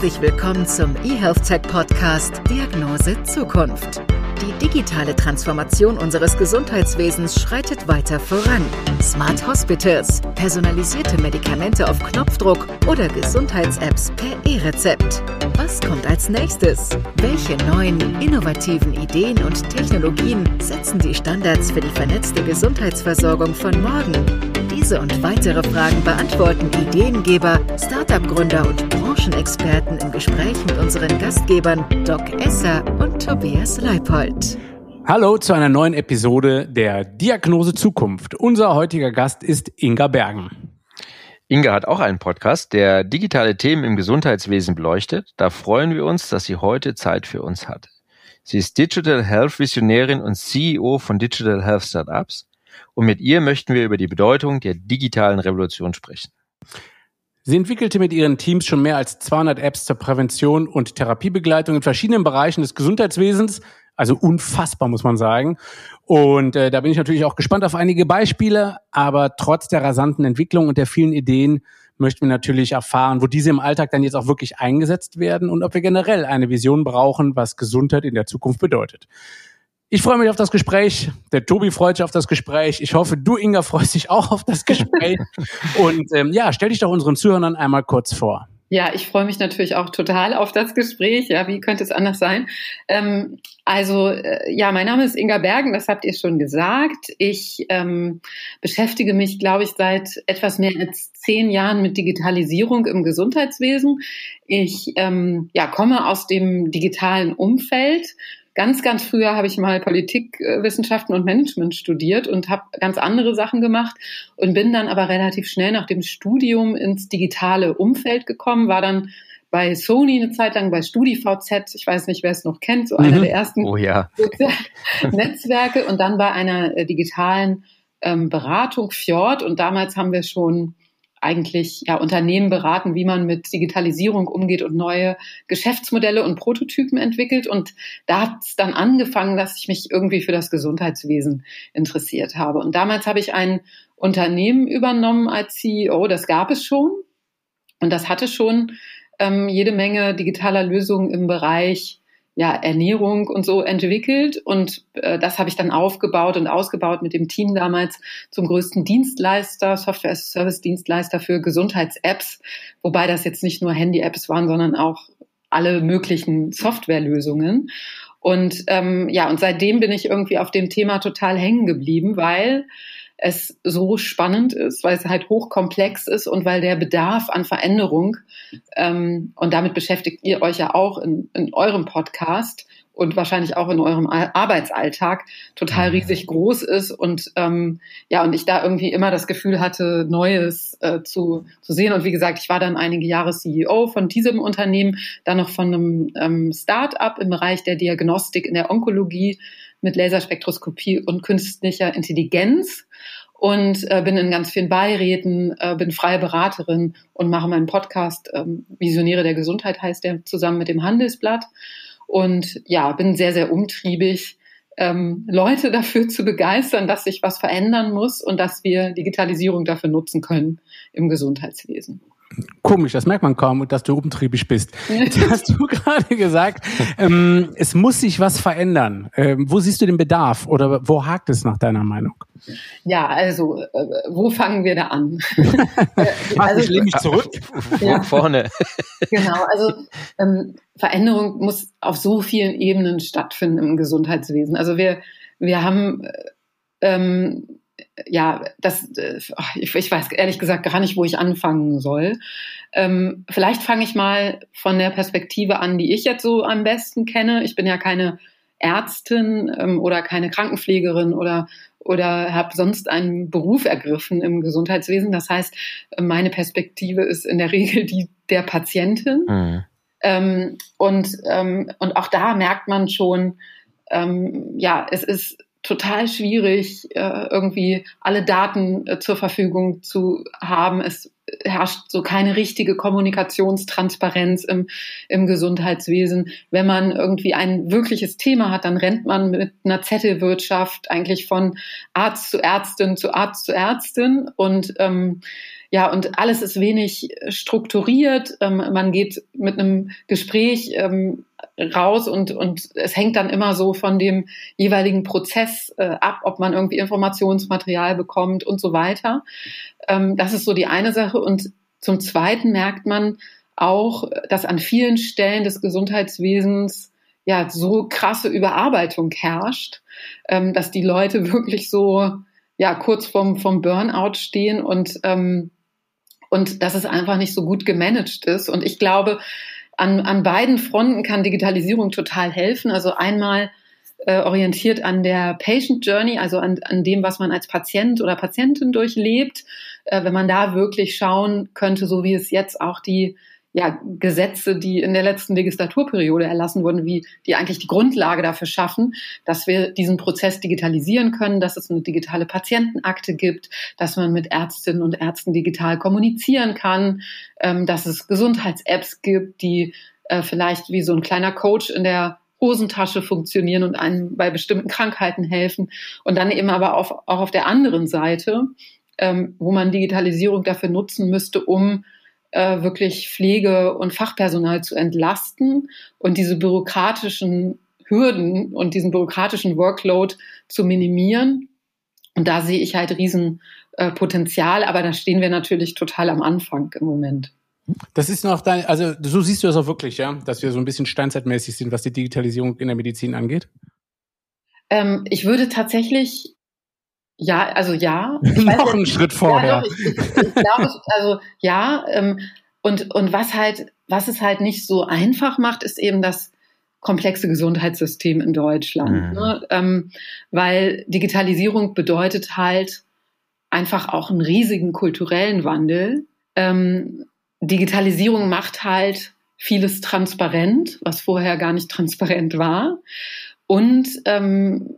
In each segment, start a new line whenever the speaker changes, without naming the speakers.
Herzlich willkommen zum eHealth Tech Podcast Diagnose Zukunft. Die digitale Transformation unseres Gesundheitswesens schreitet weiter voran. Smart Hospitals, personalisierte Medikamente auf Knopfdruck oder Gesundheits-Apps per E-Rezept. Was kommt als nächstes? Welche neuen, innovativen Ideen und Technologien setzen die Standards für die vernetzte Gesundheitsversorgung von morgen? Diese und weitere Fragen beantworten Ideengeber, Startup-Gründer und Branchenexperten im Gespräch mit unseren Gastgebern Doc Esser und Tobias Leipold.
Hallo zu einer neuen Episode der Diagnose Zukunft. Unser heutiger Gast ist Inga Bergen.
Inga hat auch einen Podcast, der digitale Themen im Gesundheitswesen beleuchtet. Da freuen wir uns, dass sie heute Zeit für uns hat. Sie ist Digital Health Visionärin und CEO von Digital Health Startups und mit ihr möchten wir über die Bedeutung der digitalen Revolution sprechen.
Sie entwickelte mit ihren Teams schon mehr als 200 Apps zur Prävention und Therapiebegleitung in verschiedenen Bereichen des Gesundheitswesens. Also unfassbar, muss man sagen. Und äh, da bin ich natürlich auch gespannt auf einige Beispiele. Aber trotz der rasanten Entwicklung und der vielen Ideen möchten wir natürlich erfahren, wo diese im Alltag dann jetzt auch wirklich eingesetzt werden und ob wir generell eine Vision brauchen, was Gesundheit in der Zukunft bedeutet. Ich freue mich auf das Gespräch. Der Tobi freut sich auf das Gespräch. Ich hoffe, du, Inga, freust dich auch auf das Gespräch. Und ähm, ja, stell dich doch unseren Zuhörern einmal kurz vor.
Ja, ich freue mich natürlich auch total auf das Gespräch. Ja, wie könnte es anders sein? Ähm, also, äh, ja, mein Name ist Inga Bergen, das habt ihr schon gesagt. Ich ähm, beschäftige mich, glaube ich, seit etwas mehr als zehn Jahren mit Digitalisierung im Gesundheitswesen. Ich ähm, ja, komme aus dem digitalen Umfeld, Ganz, ganz früher habe ich mal Politikwissenschaften und Management studiert und habe ganz andere Sachen gemacht und bin dann aber relativ schnell nach dem Studium ins digitale Umfeld gekommen, war dann bei Sony eine Zeit lang bei StudiVZ, ich weiß nicht, wer es noch kennt, so einer mhm. der ersten
oh, ja.
Netzwerke und dann bei einer äh, digitalen ähm, Beratung Fjord und damals haben wir schon eigentlich ja, Unternehmen beraten, wie man mit Digitalisierung umgeht und neue Geschäftsmodelle und Prototypen entwickelt. Und da hat es dann angefangen, dass ich mich irgendwie für das Gesundheitswesen interessiert habe. Und damals habe ich ein Unternehmen übernommen als CEO, das gab es schon. Und das hatte schon ähm, jede Menge digitaler Lösungen im Bereich ja, Ernährung und so entwickelt. Und äh, das habe ich dann aufgebaut und ausgebaut mit dem Team damals zum größten Dienstleister, Software-Service-Dienstleister für Gesundheits-Apps, wobei das jetzt nicht nur Handy-Apps waren, sondern auch alle möglichen Softwarelösungen. Und ähm, ja, und seitdem bin ich irgendwie auf dem Thema total hängen geblieben, weil es so spannend ist, weil es halt hochkomplex ist und weil der Bedarf an Veränderung, ähm, und damit beschäftigt ihr euch ja auch in, in eurem Podcast und wahrscheinlich auch in eurem Arbeitsalltag total mhm. riesig groß ist und ähm, ja und ich da irgendwie immer das Gefühl hatte Neues äh, zu, zu sehen und wie gesagt ich war dann einige Jahre CEO von diesem Unternehmen dann noch von einem ähm, Start-up im Bereich der Diagnostik in der Onkologie mit Laserspektroskopie und künstlicher Intelligenz und äh, bin in ganz vielen Beiräten, äh, bin freie Beraterin und mache meinen Podcast ähm, Visionäre der Gesundheit heißt der zusammen mit dem Handelsblatt und ja, bin sehr sehr umtriebig ähm, Leute dafür zu begeistern, dass sich was verändern muss und dass wir Digitalisierung dafür nutzen können im Gesundheitswesen.
Komisch, das merkt man kaum, dass du umtriebig bist. Jetzt hast du gerade gesagt, ähm, es muss sich was verändern. Ähm, wo siehst du den Bedarf oder wo hakt es nach deiner Meinung?
Ja, also äh, wo fangen wir da an?
also, ich lehne mich zurück.
Ja, vorne.
genau, also ähm, Veränderung muss auf so vielen Ebenen stattfinden im Gesundheitswesen. Also wir, wir haben äh, ähm, ja, das, äh, ich, ich, weiß ehrlich gesagt gar nicht, wo ich anfangen soll. Ähm, vielleicht fange ich mal von der Perspektive an, die ich jetzt so am besten kenne. Ich bin ja keine Ärztin ähm, oder keine Krankenpflegerin oder oder habe sonst einen Beruf ergriffen im Gesundheitswesen. Das heißt, meine Perspektive ist in der Regel die der Patientin. Mhm. Ähm, und, ähm, und auch da merkt man schon, ähm, ja, es ist total schwierig, äh, irgendwie alle Daten äh, zur Verfügung zu haben. Es herrscht so keine richtige Kommunikationstransparenz im, im Gesundheitswesen. Wenn man irgendwie ein wirkliches Thema hat, dann rennt man mit einer Zettelwirtschaft eigentlich von Arzt zu Ärztin zu Arzt zu Ärztin und ähm, ja, und alles ist wenig strukturiert. Ähm, man geht mit einem Gespräch ähm, raus und, und es hängt dann immer so von dem jeweiligen Prozess äh, ab, ob man irgendwie Informationsmaterial bekommt und so weiter. Ähm, das ist so die eine Sache. Und zum Zweiten merkt man auch, dass an vielen Stellen des Gesundheitswesens ja so krasse Überarbeitung herrscht, ähm, dass die Leute wirklich so ja kurz vom vom Burnout stehen und ähm, und dass es einfach nicht so gut gemanagt ist. Und ich glaube, an, an beiden Fronten kann Digitalisierung total helfen. Also einmal äh, orientiert an der Patient Journey, also an, an dem, was man als Patient oder Patientin durchlebt. Äh, wenn man da wirklich schauen könnte, so wie es jetzt auch die ja, Gesetze, die in der letzten Legislaturperiode erlassen wurden, wie die eigentlich die Grundlage dafür schaffen, dass wir diesen Prozess digitalisieren können, dass es eine digitale Patientenakte gibt, dass man mit Ärztinnen und Ärzten digital kommunizieren kann, ähm, dass es Gesundheits-Apps gibt, die äh, vielleicht wie so ein kleiner Coach in der Hosentasche funktionieren und einem bei bestimmten Krankheiten helfen. Und dann eben aber auf, auch auf der anderen Seite, ähm, wo man Digitalisierung dafür nutzen müsste, um äh, wirklich Pflege- und Fachpersonal zu entlasten und diese bürokratischen Hürden und diesen bürokratischen Workload zu minimieren. Und da sehe ich halt Riesenpotenzial, äh, aber da stehen wir natürlich total am Anfang im Moment.
Das ist noch dein, also so siehst du das auch wirklich, ja, dass wir so ein bisschen steinzeitmäßig sind, was die Digitalisierung in der Medizin angeht?
Ähm, ich würde tatsächlich ja, also ja.
Noch einen Schritt vorher. Ja, doch, ich, ich,
ich glaube, also ja. Ähm, und, und was halt, was es halt nicht so einfach macht, ist eben das komplexe Gesundheitssystem in Deutschland. Mhm. Ne? Ähm, weil Digitalisierung bedeutet halt einfach auch einen riesigen kulturellen Wandel. Ähm, Digitalisierung macht halt vieles transparent, was vorher gar nicht transparent war. Und ähm,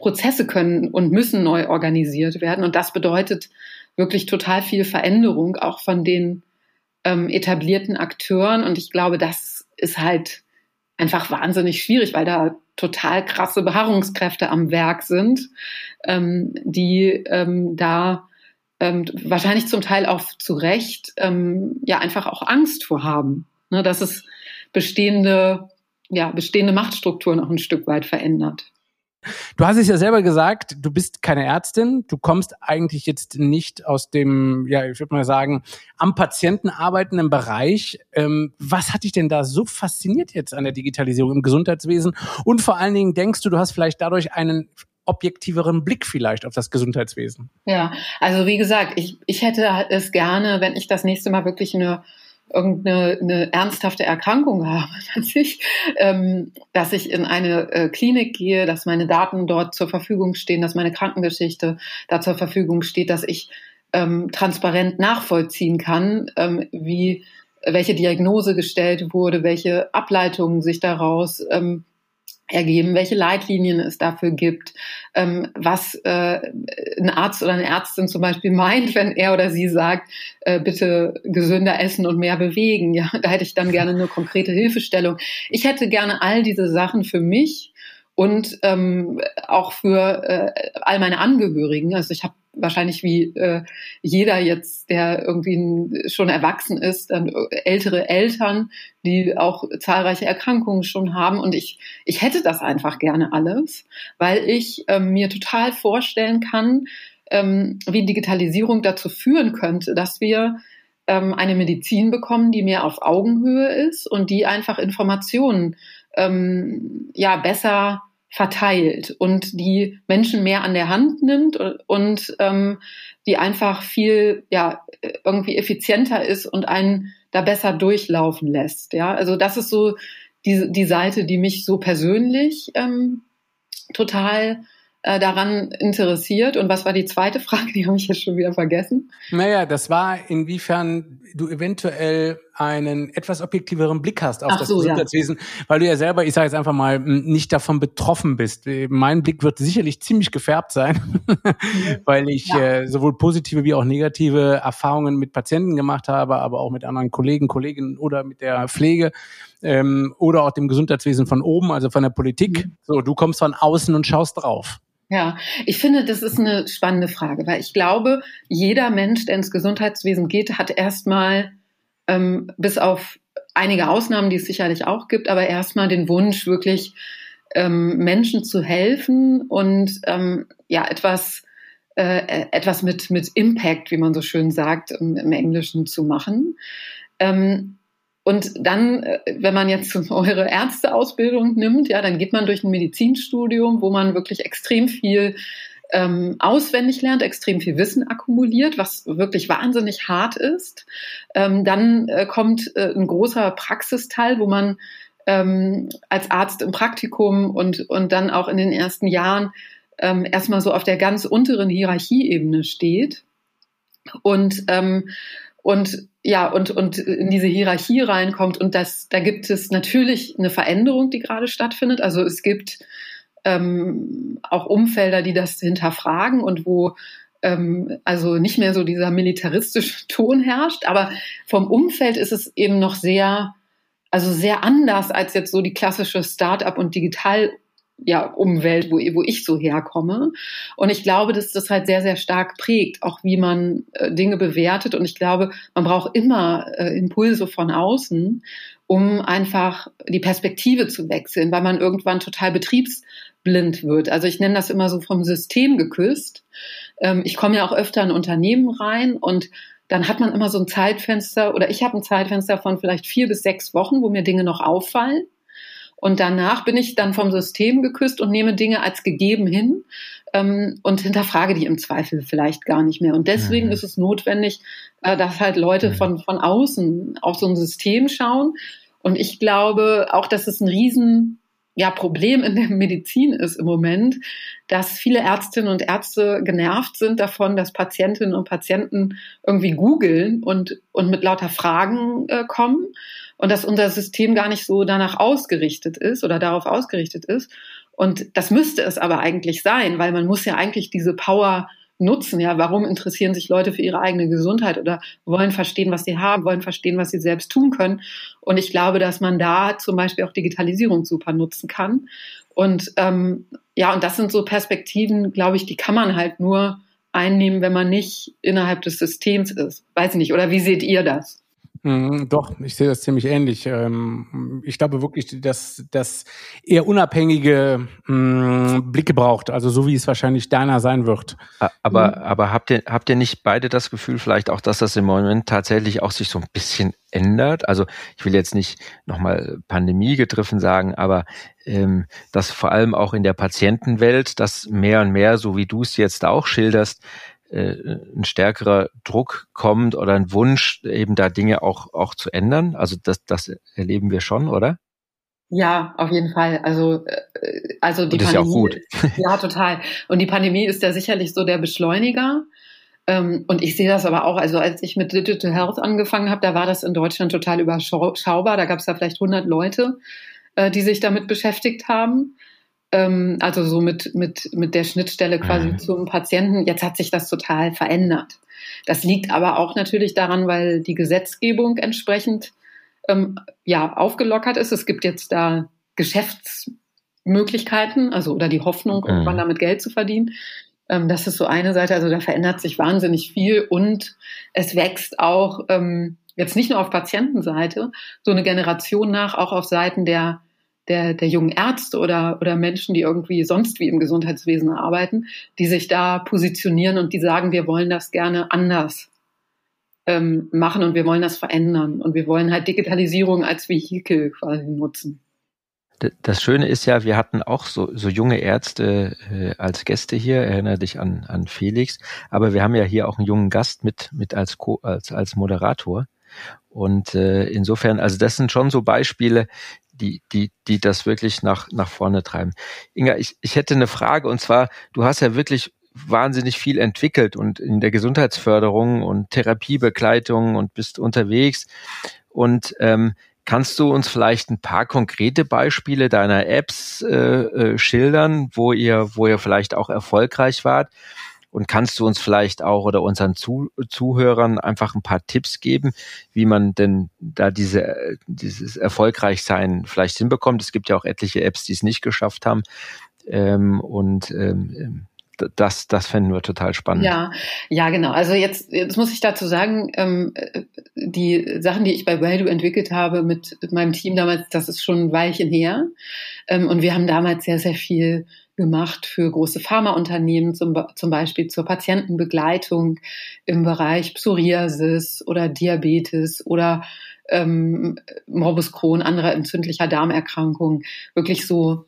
Prozesse können und müssen neu organisiert werden. Und das bedeutet wirklich total viel Veränderung, auch von den ähm, etablierten Akteuren. Und ich glaube, das ist halt einfach wahnsinnig schwierig, weil da total krasse Beharrungskräfte am Werk sind, ähm, die ähm, da ähm, wahrscheinlich zum Teil auch zu Recht ähm, ja einfach auch Angst vor haben, ne, dass es bestehende ja bestehende Machtstrukturen auch ein Stück weit verändert.
Du hast es ja selber gesagt, du bist keine Ärztin, du kommst eigentlich jetzt nicht aus dem, ja, ich würde mal sagen, am Patienten arbeitenden Bereich. Ähm, was hat dich denn da so fasziniert jetzt an der Digitalisierung im Gesundheitswesen? Und vor allen Dingen denkst du, du hast vielleicht dadurch einen objektiveren Blick vielleicht auf das Gesundheitswesen?
Ja, also wie gesagt, ich, ich hätte es gerne, wenn ich das nächste Mal wirklich eine irgendeine eine ernsthafte Erkrankung habe, dass ich, ähm, dass ich in eine äh, Klinik gehe, dass meine Daten dort zur Verfügung stehen, dass meine Krankengeschichte da zur Verfügung steht, dass ich ähm, transparent nachvollziehen kann, ähm, wie welche Diagnose gestellt wurde, welche Ableitungen sich daraus ähm, ergeben, welche Leitlinien es dafür gibt, ähm, was äh, ein Arzt oder eine Ärztin zum Beispiel meint, wenn er oder sie sagt, äh, bitte gesünder essen und mehr bewegen. Ja, da hätte ich dann gerne eine konkrete Hilfestellung. Ich hätte gerne all diese Sachen für mich und ähm, auch für äh, all meine Angehörigen. Also ich habe wahrscheinlich wie äh, jeder jetzt, der irgendwie schon erwachsen ist, dann ältere Eltern, die auch zahlreiche Erkrankungen schon haben. Und ich, ich hätte das einfach gerne alles, weil ich ähm, mir total vorstellen kann, ähm, wie Digitalisierung dazu führen könnte, dass wir ähm, eine Medizin bekommen, die mehr auf Augenhöhe ist und die einfach Informationen ähm, ja besser verteilt und die Menschen mehr an der Hand nimmt und, ähm, die einfach viel ja irgendwie effizienter ist und einen da besser durchlaufen lässt. Ja, also das ist so die, die Seite, die mich so persönlich ähm, total daran interessiert. Und was war die zweite Frage? Die habe ich jetzt schon wieder vergessen.
Naja, das war, inwiefern du eventuell einen etwas objektiveren Blick hast auf Ach das so, Gesundheitswesen, ja. weil du ja selber, ich sage jetzt einfach mal, nicht davon betroffen bist. Mein Blick wird sicherlich ziemlich gefärbt sein, weil ich ja. äh, sowohl positive wie auch negative Erfahrungen mit Patienten gemacht habe, aber auch mit anderen Kollegen, Kolleginnen oder mit der Pflege ähm, oder auch dem Gesundheitswesen von oben, also von der Politik. Mhm. So, du kommst von außen und schaust drauf.
Ja, ich finde, das ist eine spannende Frage, weil ich glaube, jeder Mensch, der ins Gesundheitswesen geht, hat erstmal, ähm, bis auf einige Ausnahmen, die es sicherlich auch gibt, aber erstmal den Wunsch, wirklich ähm, Menschen zu helfen und ähm, ja, etwas, äh, etwas mit, mit Impact, wie man so schön sagt, im, im Englischen zu machen. Ähm, und dann, äh, wenn man jetzt eure Ärzteausbildung nimmt, ja, dann geht man durch ein Medizinstudium, wo man wirklich extrem viel ähm, auswendig lernt, extrem viel Wissen akkumuliert, was wirklich wahnsinnig hart ist. Ähm, dann äh, kommt äh, ein großer Praxisteil, wo man ähm, als Arzt im Praktikum und, und dann auch in den ersten Jahren ähm, erstmal so auf der ganz unteren Hierarchieebene steht. Und ähm, und ja, und, und in diese Hierarchie reinkommt. Und das, da gibt es natürlich eine Veränderung, die gerade stattfindet. Also es gibt ähm, auch Umfelder, die das hinterfragen und wo ähm, also nicht mehr so dieser militaristische Ton herrscht. Aber vom Umfeld ist es eben noch sehr, also sehr anders als jetzt so die klassische Start-up und Digital ja, Umwelt, wo, wo ich so herkomme. Und ich glaube, dass das halt sehr, sehr stark prägt, auch wie man äh, Dinge bewertet. Und ich glaube, man braucht immer äh, Impulse von außen, um einfach die Perspektive zu wechseln, weil man irgendwann total betriebsblind wird. Also ich nenne das immer so vom System geküsst. Ähm, ich komme ja auch öfter in Unternehmen rein und dann hat man immer so ein Zeitfenster oder ich habe ein Zeitfenster von vielleicht vier bis sechs Wochen, wo mir Dinge noch auffallen. Und danach bin ich dann vom System geküsst und nehme Dinge als gegeben hin ähm, und hinterfrage die im Zweifel vielleicht gar nicht mehr. Und deswegen mhm. ist es notwendig, äh, dass halt Leute mhm. von, von außen auf so ein System schauen. Und ich glaube auch, dass es ein riesen ja, Problem in der Medizin ist im Moment, dass viele Ärztinnen und Ärzte genervt sind davon, dass Patientinnen und Patienten irgendwie googeln und, und mit lauter Fragen äh, kommen und dass unser System gar nicht so danach ausgerichtet ist oder darauf ausgerichtet ist. Und das müsste es aber eigentlich sein, weil man muss ja eigentlich diese Power nutzen. Ja, warum interessieren sich Leute für ihre eigene Gesundheit oder wollen verstehen, was sie haben, wollen verstehen, was sie selbst tun können. Und ich glaube, dass man da zum Beispiel auch Digitalisierung super nutzen kann. Und ähm, ja, und das sind so Perspektiven, glaube ich, die kann man halt nur einnehmen, wenn man nicht innerhalb des Systems ist. Weiß ich nicht. Oder wie seht ihr das?
Mhm, doch, ich sehe das ziemlich ähnlich. Ähm, ich glaube wirklich, dass das eher unabhängige mh, Blicke braucht, also so wie es wahrscheinlich deiner sein wird.
Aber, mhm. aber habt ihr, habt ihr nicht beide das Gefühl vielleicht auch, dass das im Moment tatsächlich auch sich so ein bisschen ändert? Also ich will jetzt nicht nochmal Pandemie getroffen sagen, aber ähm, dass vor allem auch in der Patientenwelt, dass mehr und mehr, so wie du es jetzt auch schilderst, ein stärkerer Druck kommt oder ein Wunsch, eben da Dinge auch, auch zu ändern. Also das, das erleben wir schon, oder?
Ja, auf jeden Fall. Also, äh, also die
das Pandemie. Ist ja, auch gut.
ja, total. Und die Pandemie ist ja sicherlich so der Beschleuniger. Ähm, und ich sehe das aber auch, also als ich mit Digital Health angefangen habe, da war das in Deutschland total überschaubar. Da gab es ja vielleicht 100 Leute, äh, die sich damit beschäftigt haben ähm, also so mit, mit, mit der Schnittstelle quasi mhm. zum Patienten. Jetzt hat sich das total verändert. Das liegt aber auch natürlich daran, weil die Gesetzgebung entsprechend ähm, ja aufgelockert ist. Es gibt jetzt da Geschäftsmöglichkeiten, also oder die Hoffnung, mhm. irgendwann damit Geld zu verdienen. Ähm, das ist so eine Seite. Also da verändert sich wahnsinnig viel und es wächst auch ähm, jetzt nicht nur auf Patientenseite so eine Generation nach, auch auf Seiten der der, der jungen Ärzte oder, oder Menschen, die irgendwie sonst wie im Gesundheitswesen arbeiten, die sich da positionieren und die sagen, wir wollen das gerne anders ähm, machen und wir wollen das verändern und wir wollen halt Digitalisierung als Vehikel quasi nutzen.
Das Schöne ist ja, wir hatten auch so, so junge Ärzte äh, als Gäste hier, erinnere dich an, an Felix, aber wir haben ja hier auch einen jungen Gast mit, mit als, Co als, als Moderator. Und äh, insofern, also das sind schon so Beispiele, die, die, die das wirklich nach, nach vorne treiben. Inga, ich, ich hätte eine Frage und zwar, du hast ja wirklich wahnsinnig viel entwickelt und in der Gesundheitsförderung und Therapiebegleitung und bist unterwegs. Und ähm, kannst du uns vielleicht ein paar konkrete Beispiele deiner Apps äh, äh, schildern, wo ihr, wo ihr vielleicht auch erfolgreich wart? Und kannst du uns vielleicht auch oder unseren Zu Zuhörern einfach ein paar Tipps geben, wie man denn da diese, dieses Erfolgreichsein vielleicht hinbekommt? Es gibt ja auch etliche Apps, die es nicht geschafft haben. Ähm, und ähm, das, das fänden wir total spannend.
Ja, ja, genau. Also jetzt, jetzt muss ich dazu sagen, ähm, die Sachen, die ich bei Value entwickelt habe mit, mit meinem Team damals, das ist schon ein Weilchen her. Ähm, und wir haben damals sehr, sehr viel gemacht für große Pharmaunternehmen, zum, zum Beispiel zur Patientenbegleitung im Bereich Psoriasis oder Diabetes oder ähm, Morbus Crohn, anderer entzündlicher Darmerkrankungen, wirklich so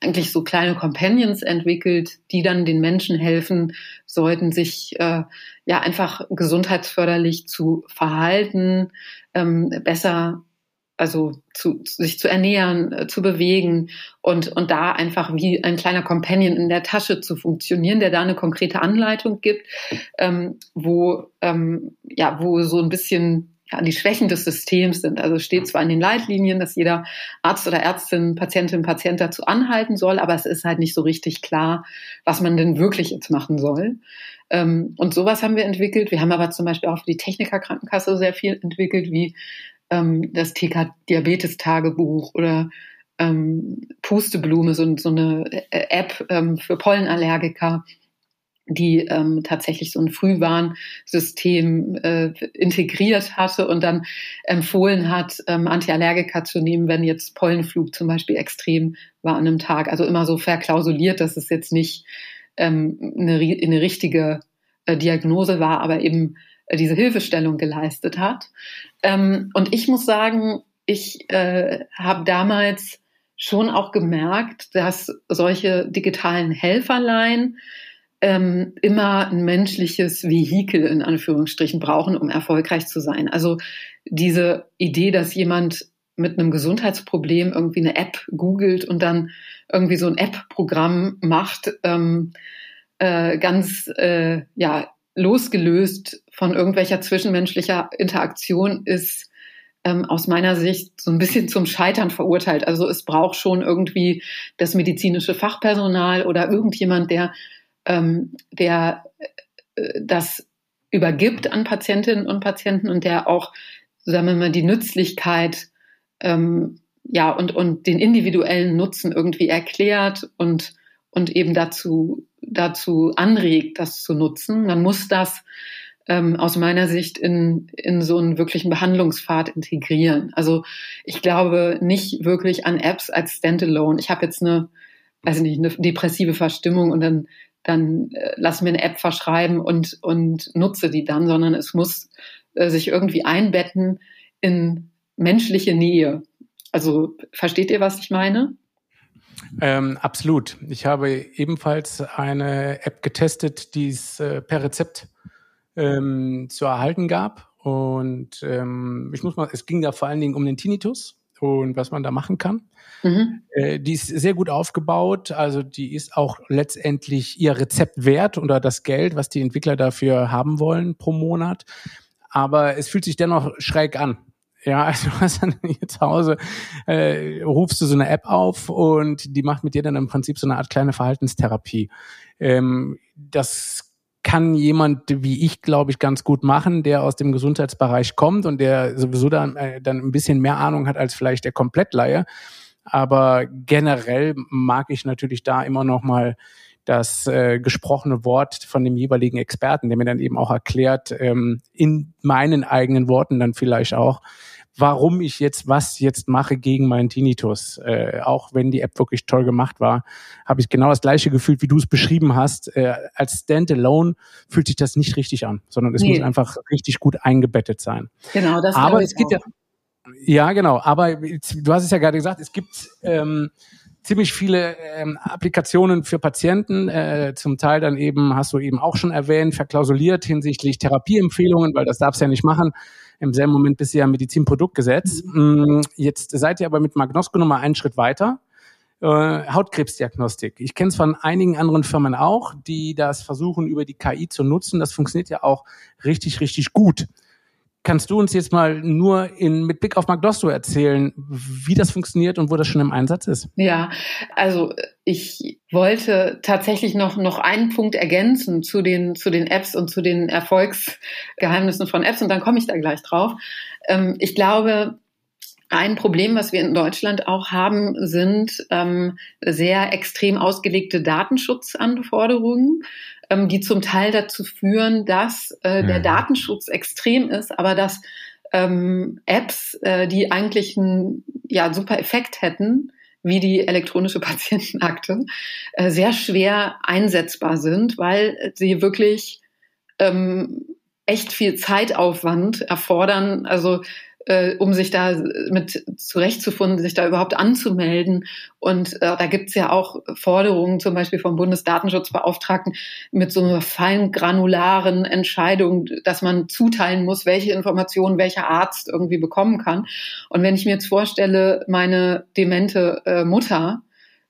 eigentlich so kleine Companions entwickelt, die dann den Menschen helfen sollten, sich äh, ja einfach gesundheitsförderlich zu verhalten, ähm, besser also zu, sich zu ernähren, äh, zu bewegen und, und da einfach wie ein kleiner Companion in der Tasche zu funktionieren, der da eine konkrete Anleitung gibt, ähm, wo, ähm, ja, wo so ein bisschen ja, die Schwächen des Systems sind. Also steht zwar in den Leitlinien, dass jeder Arzt oder Ärztin, Patientin, Patient dazu anhalten soll, aber es ist halt nicht so richtig klar, was man denn wirklich jetzt machen soll. Ähm, und sowas haben wir entwickelt. Wir haben aber zum Beispiel auch für die Technikerkrankenkasse sehr viel entwickelt, wie ähm, das TK-Diabetes-Tagebuch oder ähm, Pusteblume, so, so eine äh, App ähm, für Pollenallergiker die ähm, tatsächlich so ein Frühwarnsystem äh, integriert hatte und dann empfohlen hat, ähm, Antiallergika zu nehmen, wenn jetzt Pollenflug zum Beispiel extrem war an einem Tag. Also immer so verklausuliert, dass es jetzt nicht ähm, eine, eine richtige äh, Diagnose war, aber eben diese Hilfestellung geleistet hat. Ähm, und ich muss sagen, ich äh, habe damals schon auch gemerkt, dass solche digitalen Helferlein ähm, immer ein menschliches Vehikel in Anführungsstrichen brauchen, um erfolgreich zu sein. Also diese Idee, dass jemand mit einem Gesundheitsproblem irgendwie eine App googelt und dann irgendwie so ein App-Programm macht, ähm, äh, ganz äh, ja losgelöst von irgendwelcher zwischenmenschlicher Interaktion ist ähm, aus meiner Sicht so ein bisschen zum Scheitern verurteilt. Also es braucht schon irgendwie das medizinische Fachpersonal oder irgendjemand, der ähm, der äh, das übergibt an Patientinnen und Patienten und der auch, sagen wir mal, die Nützlichkeit ähm, ja und, und den individuellen Nutzen irgendwie erklärt und, und eben dazu, dazu anregt, das zu nutzen. Man muss das ähm, aus meiner Sicht in, in so einen wirklichen Behandlungspfad integrieren. Also ich glaube nicht wirklich an Apps als Standalone. Ich habe jetzt eine, weiß ich nicht, eine depressive Verstimmung und dann dann äh, lass mir eine App verschreiben und, und nutze die dann, sondern es muss äh, sich irgendwie einbetten in menschliche Nähe. Also versteht ihr, was ich meine?
Ähm, absolut. Ich habe ebenfalls eine App getestet, die es äh, per Rezept ähm, zu erhalten gab. Und ähm, ich muss mal, es ging da vor allen Dingen um den Tinnitus und was man da machen kann. Mhm. Äh, die ist sehr gut aufgebaut, also die ist auch letztendlich ihr Rezept wert oder das Geld, was die Entwickler dafür haben wollen pro Monat. Aber es fühlt sich dennoch schräg an. Ja, also du hast dann hier zu Hause, äh, rufst du so eine App auf und die macht mit dir dann im Prinzip so eine Art kleine Verhaltenstherapie. Ähm, das kann jemand wie ich, glaube ich, ganz gut machen, der aus dem Gesundheitsbereich kommt und der sowieso dann, äh, dann ein bisschen mehr Ahnung hat als vielleicht der Komplettleihe. Aber generell mag ich natürlich da immer noch mal das äh, gesprochene Wort von dem jeweiligen Experten, der mir dann eben auch erklärt, ähm, in meinen eigenen Worten dann vielleicht auch, warum ich jetzt was jetzt mache gegen meinen Tinnitus. Äh, auch wenn die App wirklich toll gemacht war, habe ich genau das gleiche Gefühl, wie du es beschrieben hast. Äh, als Standalone fühlt sich das nicht richtig an, sondern es nee. muss einfach richtig gut eingebettet sein.
Genau, das
Aber es gibt ja ja, genau. Aber du hast es ja gerade gesagt, es gibt ähm, ziemlich viele ähm, Applikationen für Patienten, äh, zum Teil dann eben, hast du eben auch schon erwähnt, verklausuliert hinsichtlich Therapieempfehlungen, weil das darfst du ja nicht machen. Im selben Moment bist du ja Medizinproduktgesetz. Mhm. Jetzt seid ihr aber mit Magnosco nochmal einen Schritt weiter. Äh, Hautkrebsdiagnostik. Ich kenne es von einigen anderen Firmen auch, die das versuchen, über die KI zu nutzen. Das funktioniert ja auch richtig, richtig gut. Kannst du uns jetzt mal nur in, mit Blick auf Magdosto erzählen, wie das funktioniert und wo das schon im Einsatz ist?
Ja, also ich wollte tatsächlich noch, noch einen Punkt ergänzen zu den, zu den Apps und zu den Erfolgsgeheimnissen von Apps und dann komme ich da gleich drauf. Ähm, ich glaube, ein Problem, was wir in Deutschland auch haben, sind ähm, sehr extrem ausgelegte Datenschutzanforderungen, ähm, die zum Teil dazu führen, dass äh, der mhm. Datenschutz extrem ist, aber dass ähm, Apps, äh, die eigentlich einen ja, super Effekt hätten, wie die elektronische Patientenakte, äh, sehr schwer einsetzbar sind, weil sie wirklich ähm, echt viel Zeitaufwand erfordern. Also äh, um sich da mit zurechtzufinden, sich da überhaupt anzumelden. Und äh, da gibt's ja auch Forderungen, zum Beispiel vom Bundesdatenschutzbeauftragten, mit so einer feingranularen Entscheidung, dass man zuteilen muss, welche Informationen welcher Arzt irgendwie bekommen kann. Und wenn ich mir jetzt vorstelle, meine demente äh, Mutter,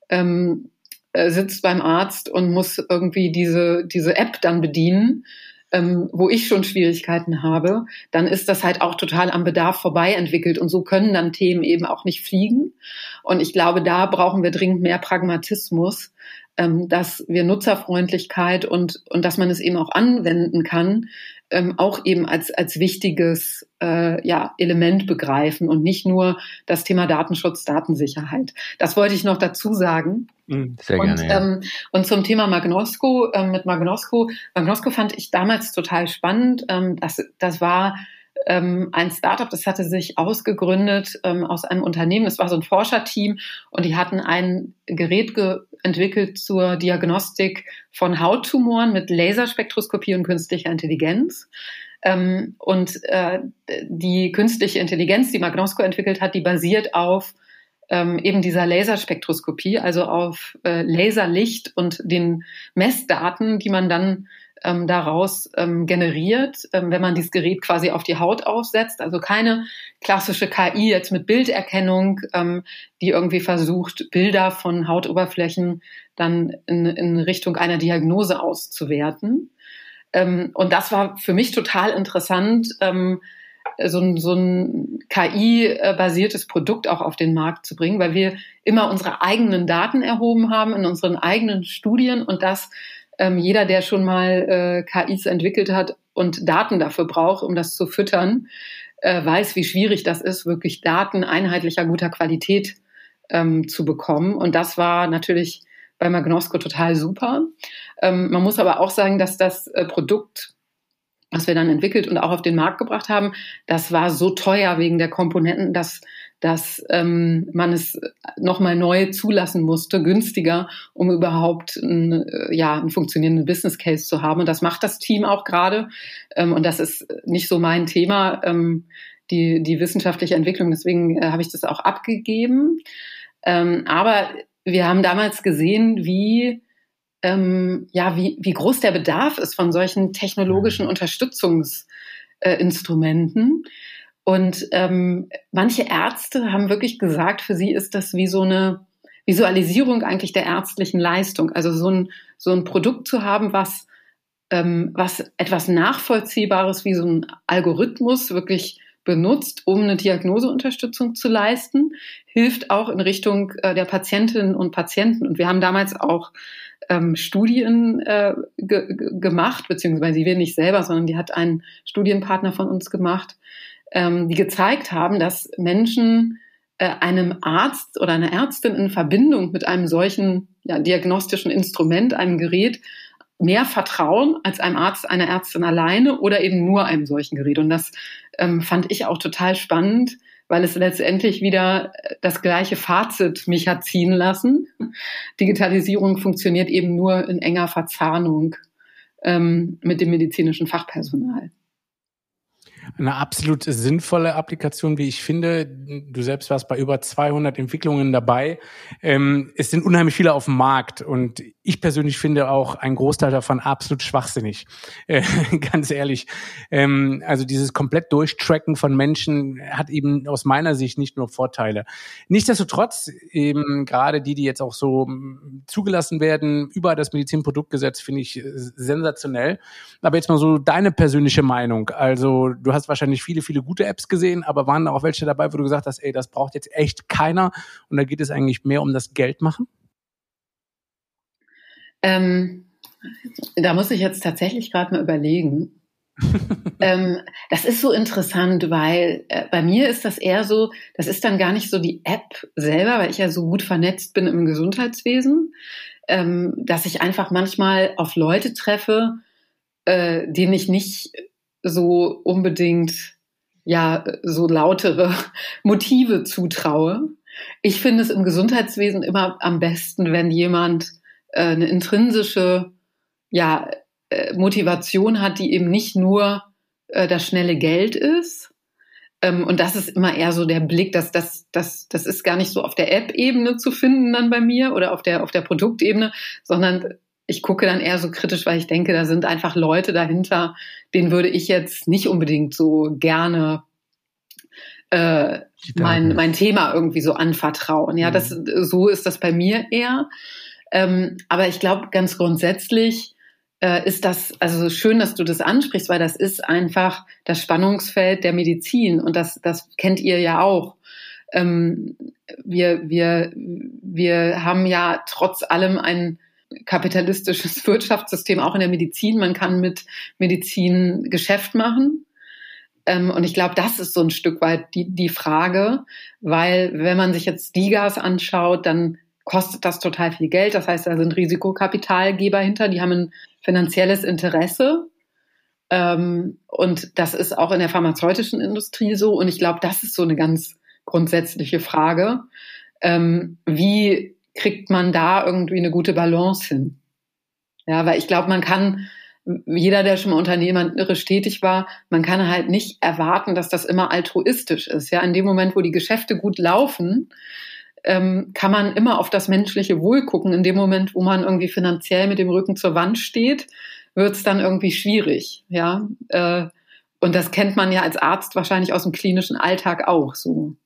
ähm, äh, sitzt beim Arzt und muss irgendwie diese, diese App dann bedienen, ähm, wo ich schon Schwierigkeiten habe, dann ist das halt auch total am Bedarf vorbei entwickelt. Und so können dann Themen eben auch nicht fliegen. Und ich glaube, da brauchen wir dringend mehr Pragmatismus, dass wir Nutzerfreundlichkeit und, und dass man es eben auch anwenden kann, ähm, auch eben als, als wichtiges äh, ja, Element begreifen und nicht nur das Thema Datenschutz, Datensicherheit. Das wollte ich noch dazu sagen.
Mhm, sehr gerne.
Und, ja. ähm, und zum Thema Magnosco, ähm, mit Magnosco, Magnosco fand ich damals total spannend. Ähm, das, das war ähm, ein Startup, das hatte sich ausgegründet ähm, aus einem Unternehmen. Es war so ein Forscherteam und die hatten ein Gerät entwickelt zur Diagnostik von Hauttumoren mit Laserspektroskopie und künstlicher Intelligenz. Ähm, und äh, die künstliche Intelligenz, die Magnosco entwickelt hat, die basiert auf ähm, eben dieser Laserspektroskopie, also auf äh, Laserlicht und den Messdaten, die man dann ähm, daraus ähm, generiert, ähm, wenn man dieses Gerät quasi auf die Haut aufsetzt. Also keine klassische KI jetzt mit Bilderkennung, ähm, die irgendwie versucht, Bilder von Hautoberflächen dann in, in Richtung einer Diagnose auszuwerten. Ähm, und das war für mich total interessant, ähm, so ein, so ein KI-basiertes Produkt auch auf den Markt zu bringen, weil wir immer unsere eigenen Daten erhoben haben in unseren eigenen Studien und das ähm, jeder, der schon mal äh, KIs entwickelt hat und Daten dafür braucht, um das zu füttern, äh, weiß, wie schwierig das ist, wirklich Daten einheitlicher guter Qualität ähm, zu bekommen. Und das war natürlich bei Magnosco total super. Ähm, man muss aber auch sagen, dass das äh, Produkt was wir dann entwickelt und auch auf den Markt gebracht haben, das war so teuer wegen der Komponenten, dass dass ähm, man es nochmal neu zulassen musste, günstiger, um überhaupt ein, äh, ja, einen funktionierenden Business Case zu haben. Und das macht das Team auch gerade. Ähm, und das ist nicht so mein Thema, ähm, die, die wissenschaftliche Entwicklung. Deswegen äh, habe ich das auch abgegeben. Ähm, aber wir haben damals gesehen, wie ähm, ja, wie, wie groß der Bedarf ist von solchen technologischen mhm. Unterstützungsinstrumenten. Äh, und ähm, manche Ärzte haben wirklich gesagt, für sie ist das wie so eine Visualisierung eigentlich der ärztlichen Leistung. Also so ein, so ein Produkt zu haben, was, ähm, was etwas Nachvollziehbares wie so ein Algorithmus wirklich benutzt, um eine Diagnoseunterstützung zu leisten, hilft auch in Richtung äh, der Patientinnen und Patienten. Und wir haben damals auch ähm, Studien äh, ge gemacht, beziehungsweise wir nicht selber, sondern die hat ein Studienpartner von uns gemacht, ähm, die gezeigt haben, dass Menschen äh, einem Arzt oder einer Ärztin in Verbindung mit einem solchen ja, diagnostischen Instrument, einem Gerät, mehr vertrauen als einem Arzt, einer Ärztin alleine oder eben nur einem solchen Gerät. Und das ähm, fand ich auch total spannend, weil es letztendlich wieder das gleiche Fazit mich hat ziehen lassen. Digitalisierung funktioniert eben nur in enger Verzahnung ähm, mit dem medizinischen Fachpersonal
eine absolut sinnvolle Applikation, wie ich finde. Du selbst warst bei über 200 Entwicklungen dabei. Ähm, es sind unheimlich viele auf dem Markt und ich persönlich finde auch ein Großteil davon absolut schwachsinnig. Äh, ganz ehrlich. Ähm, also dieses komplett Durchtracken von Menschen hat eben aus meiner Sicht nicht nur Vorteile. Nichtsdestotrotz eben gerade die, die jetzt auch so mm, zugelassen werden über das Medizinproduktgesetz, finde ich äh, sensationell. Aber jetzt mal so deine persönliche Meinung. Also du hast wahrscheinlich viele, viele gute Apps gesehen, aber waren da auch welche dabei, wo du gesagt hast, ey, das braucht jetzt echt keiner und da geht es eigentlich mehr um das Geld machen?
Ähm, da muss ich jetzt tatsächlich gerade mal überlegen. ähm, das ist so interessant, weil äh, bei mir ist das eher so, das ist dann gar nicht so die App selber, weil ich ja so gut vernetzt bin im Gesundheitswesen, ähm, dass ich einfach manchmal auf Leute treffe, äh, denen ich nicht so unbedingt ja so lautere Motive zutraue. Ich finde es im Gesundheitswesen immer am besten, wenn jemand äh, eine intrinsische ja, äh, Motivation hat, die eben nicht nur äh, das schnelle Geld ist. Ähm, und das ist immer eher so der Blick, dass das, das, das ist gar nicht so auf der App-Ebene zu finden dann bei mir oder auf der, auf der Produktebene, sondern ich gucke dann eher so kritisch, weil ich denke, da sind einfach Leute dahinter, denen würde ich jetzt nicht unbedingt so gerne äh, mein, mein Thema irgendwie so anvertrauen. Ja, mhm. das, so ist das bei mir eher. Ähm, aber ich glaube, ganz grundsätzlich äh, ist das, also schön, dass du das ansprichst, weil das ist einfach das Spannungsfeld der Medizin und das, das kennt ihr ja auch. Ähm, wir, wir, wir haben ja trotz allem ein kapitalistisches Wirtschaftssystem auch in der Medizin. Man kann mit Medizin Geschäft machen. Ähm, und ich glaube, das ist so ein Stück weit die, die Frage, weil wenn man sich jetzt Digas anschaut, dann kostet das total viel Geld. Das heißt, da sind Risikokapitalgeber hinter, die haben ein finanzielles Interesse. Ähm, und das ist auch in der pharmazeutischen Industrie so. Und ich glaube, das ist so eine ganz grundsätzliche Frage. Ähm, wie kriegt man da irgendwie eine gute Balance hin? Ja, weil ich glaube, man kann jeder, der schon mal unternehmerisch tätig war, man kann halt nicht erwarten, dass das immer altruistisch ist. Ja, in dem Moment, wo die Geschäfte gut laufen, ähm, kann man immer auf das menschliche Wohl gucken. In dem Moment, wo man irgendwie finanziell mit dem Rücken zur Wand steht, wird es dann irgendwie schwierig. Ja, äh, und das kennt man ja als Arzt wahrscheinlich aus dem klinischen Alltag auch so.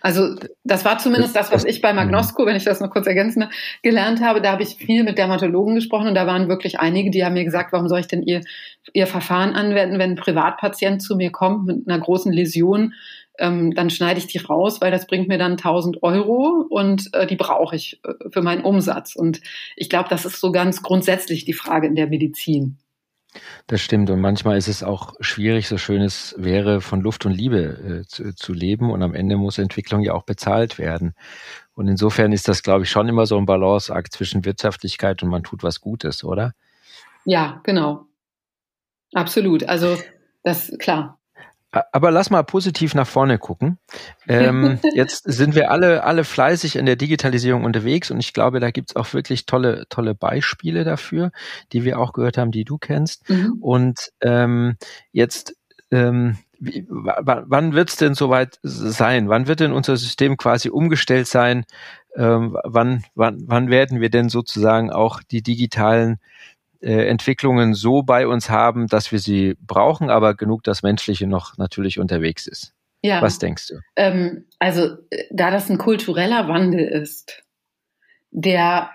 Also das war zumindest das, was ich bei Magnosco, wenn ich das noch kurz ergänzen, gelernt habe. Da habe ich viel mit Dermatologen gesprochen und da waren wirklich einige, die haben mir gesagt, warum soll ich denn ihr, ihr Verfahren anwenden, wenn ein Privatpatient zu mir kommt mit einer großen Läsion, ähm, dann schneide ich die raus, weil das bringt mir dann 1000 Euro und äh, die brauche ich äh, für meinen Umsatz. Und ich glaube, das ist so ganz grundsätzlich die Frage in der Medizin.
Das stimmt. Und manchmal ist es auch schwierig, so schön es wäre, von Luft und Liebe äh, zu, zu, leben. Und am Ende muss Entwicklung ja auch bezahlt werden. Und insofern ist das, glaube ich, schon immer so ein Balanceakt zwischen Wirtschaftlichkeit und man tut was Gutes, oder?
Ja, genau. Absolut. Also, das, klar.
Aber lass mal positiv nach vorne gucken. Ähm, jetzt sind wir alle, alle fleißig in der Digitalisierung unterwegs und ich glaube, da gibt's auch wirklich tolle, tolle Beispiele dafür, die wir auch gehört haben, die du kennst. Mhm. Und ähm, jetzt ähm, wie, wann wird's denn soweit sein? Wann wird denn unser System quasi umgestellt sein? Ähm, wann, wann, wann werden wir denn sozusagen auch die digitalen äh, Entwicklungen so bei uns haben, dass wir sie brauchen, aber genug das Menschliche noch natürlich unterwegs ist. Ja. Was denkst du?
Ähm, also, äh, da das ein kultureller Wandel ist, der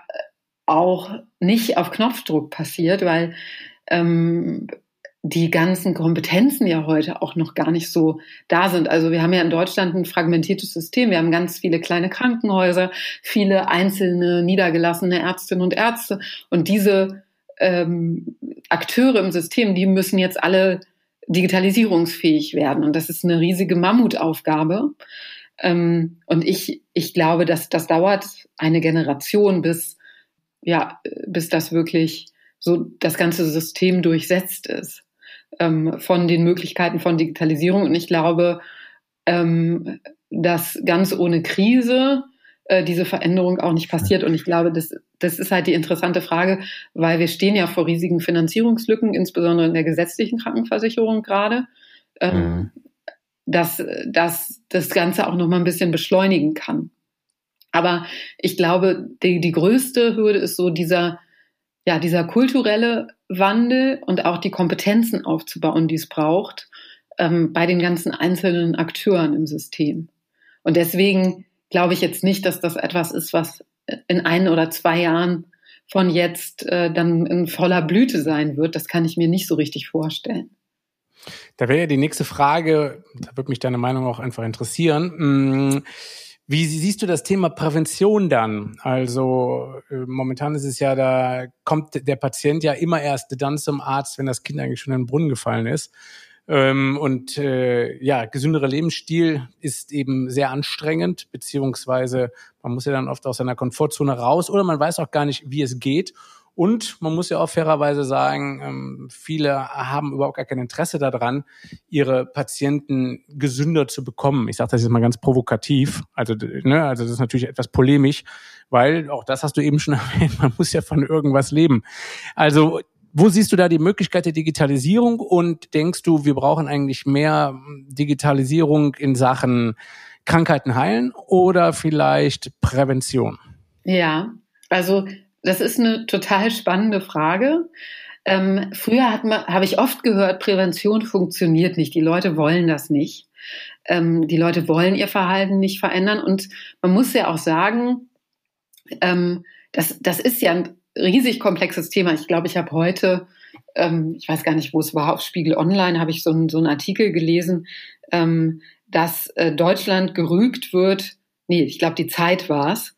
auch nicht auf Knopfdruck passiert, weil ähm, die ganzen Kompetenzen ja heute auch noch gar nicht so da sind. Also wir haben ja in Deutschland ein fragmentiertes System. Wir haben ganz viele kleine Krankenhäuser, viele einzelne niedergelassene Ärztinnen und Ärzte. Und diese ähm, Akteure im System, die müssen jetzt alle digitalisierungsfähig werden. Und das ist eine riesige Mammutaufgabe. Ähm, und ich, ich glaube, dass das dauert eine Generation, bis, ja, bis das wirklich so das ganze System durchsetzt ist ähm, von den Möglichkeiten von Digitalisierung. Und ich glaube, ähm, dass ganz ohne Krise äh, diese Veränderung auch nicht passiert. Und ich glaube, das, das ist halt die interessante Frage, weil wir stehen ja vor riesigen Finanzierungslücken, insbesondere in der gesetzlichen Krankenversicherung gerade, ähm, mhm. dass, dass das Ganze auch noch mal ein bisschen beschleunigen kann. Aber ich glaube, die, die größte Hürde ist so dieser, ja, dieser kulturelle Wandel und auch die Kompetenzen aufzubauen, die es braucht, ähm, bei den ganzen einzelnen Akteuren im System. Und deswegen glaube ich jetzt nicht, dass das etwas ist, was in ein oder zwei Jahren von jetzt äh, dann in voller Blüte sein wird. Das kann ich mir nicht so richtig vorstellen.
Da wäre ja die nächste Frage, da würde mich deine Meinung auch einfach interessieren. Hm, Wie siehst du das Thema Prävention dann? Also äh, momentan ist es ja, da kommt der Patient ja immer erst dann zum Arzt, wenn das Kind eigentlich schon in den Brunnen gefallen ist. Ähm, und äh, ja, gesünderer Lebensstil ist eben sehr anstrengend, beziehungsweise man muss ja dann oft aus seiner Komfortzone raus oder man weiß auch gar nicht, wie es geht. Und man muss ja auch fairerweise sagen, ähm, viele haben überhaupt gar kein Interesse daran, ihre Patienten gesünder zu bekommen. Ich sage das jetzt mal ganz provokativ. Also, ne, also das ist natürlich etwas polemisch, weil auch das hast du eben schon erwähnt, man muss ja von irgendwas leben. Also wo siehst du da die Möglichkeit der Digitalisierung und denkst du, wir brauchen eigentlich mehr Digitalisierung in Sachen Krankheiten heilen oder vielleicht Prävention?
Ja, also das ist eine total spannende Frage. Ähm, früher habe ich oft gehört, Prävention funktioniert nicht. Die Leute wollen das nicht. Ähm, die Leute wollen ihr Verhalten nicht verändern. Und man muss ja auch sagen, ähm, das, das ist ja ein riesig komplexes Thema. Ich glaube, ich habe heute, ähm, ich weiß gar nicht, wo es war, auf Spiegel Online habe ich so, ein, so einen Artikel gelesen, ähm, dass äh, Deutschland gerügt wird. Nee, ich glaube, die Zeit war es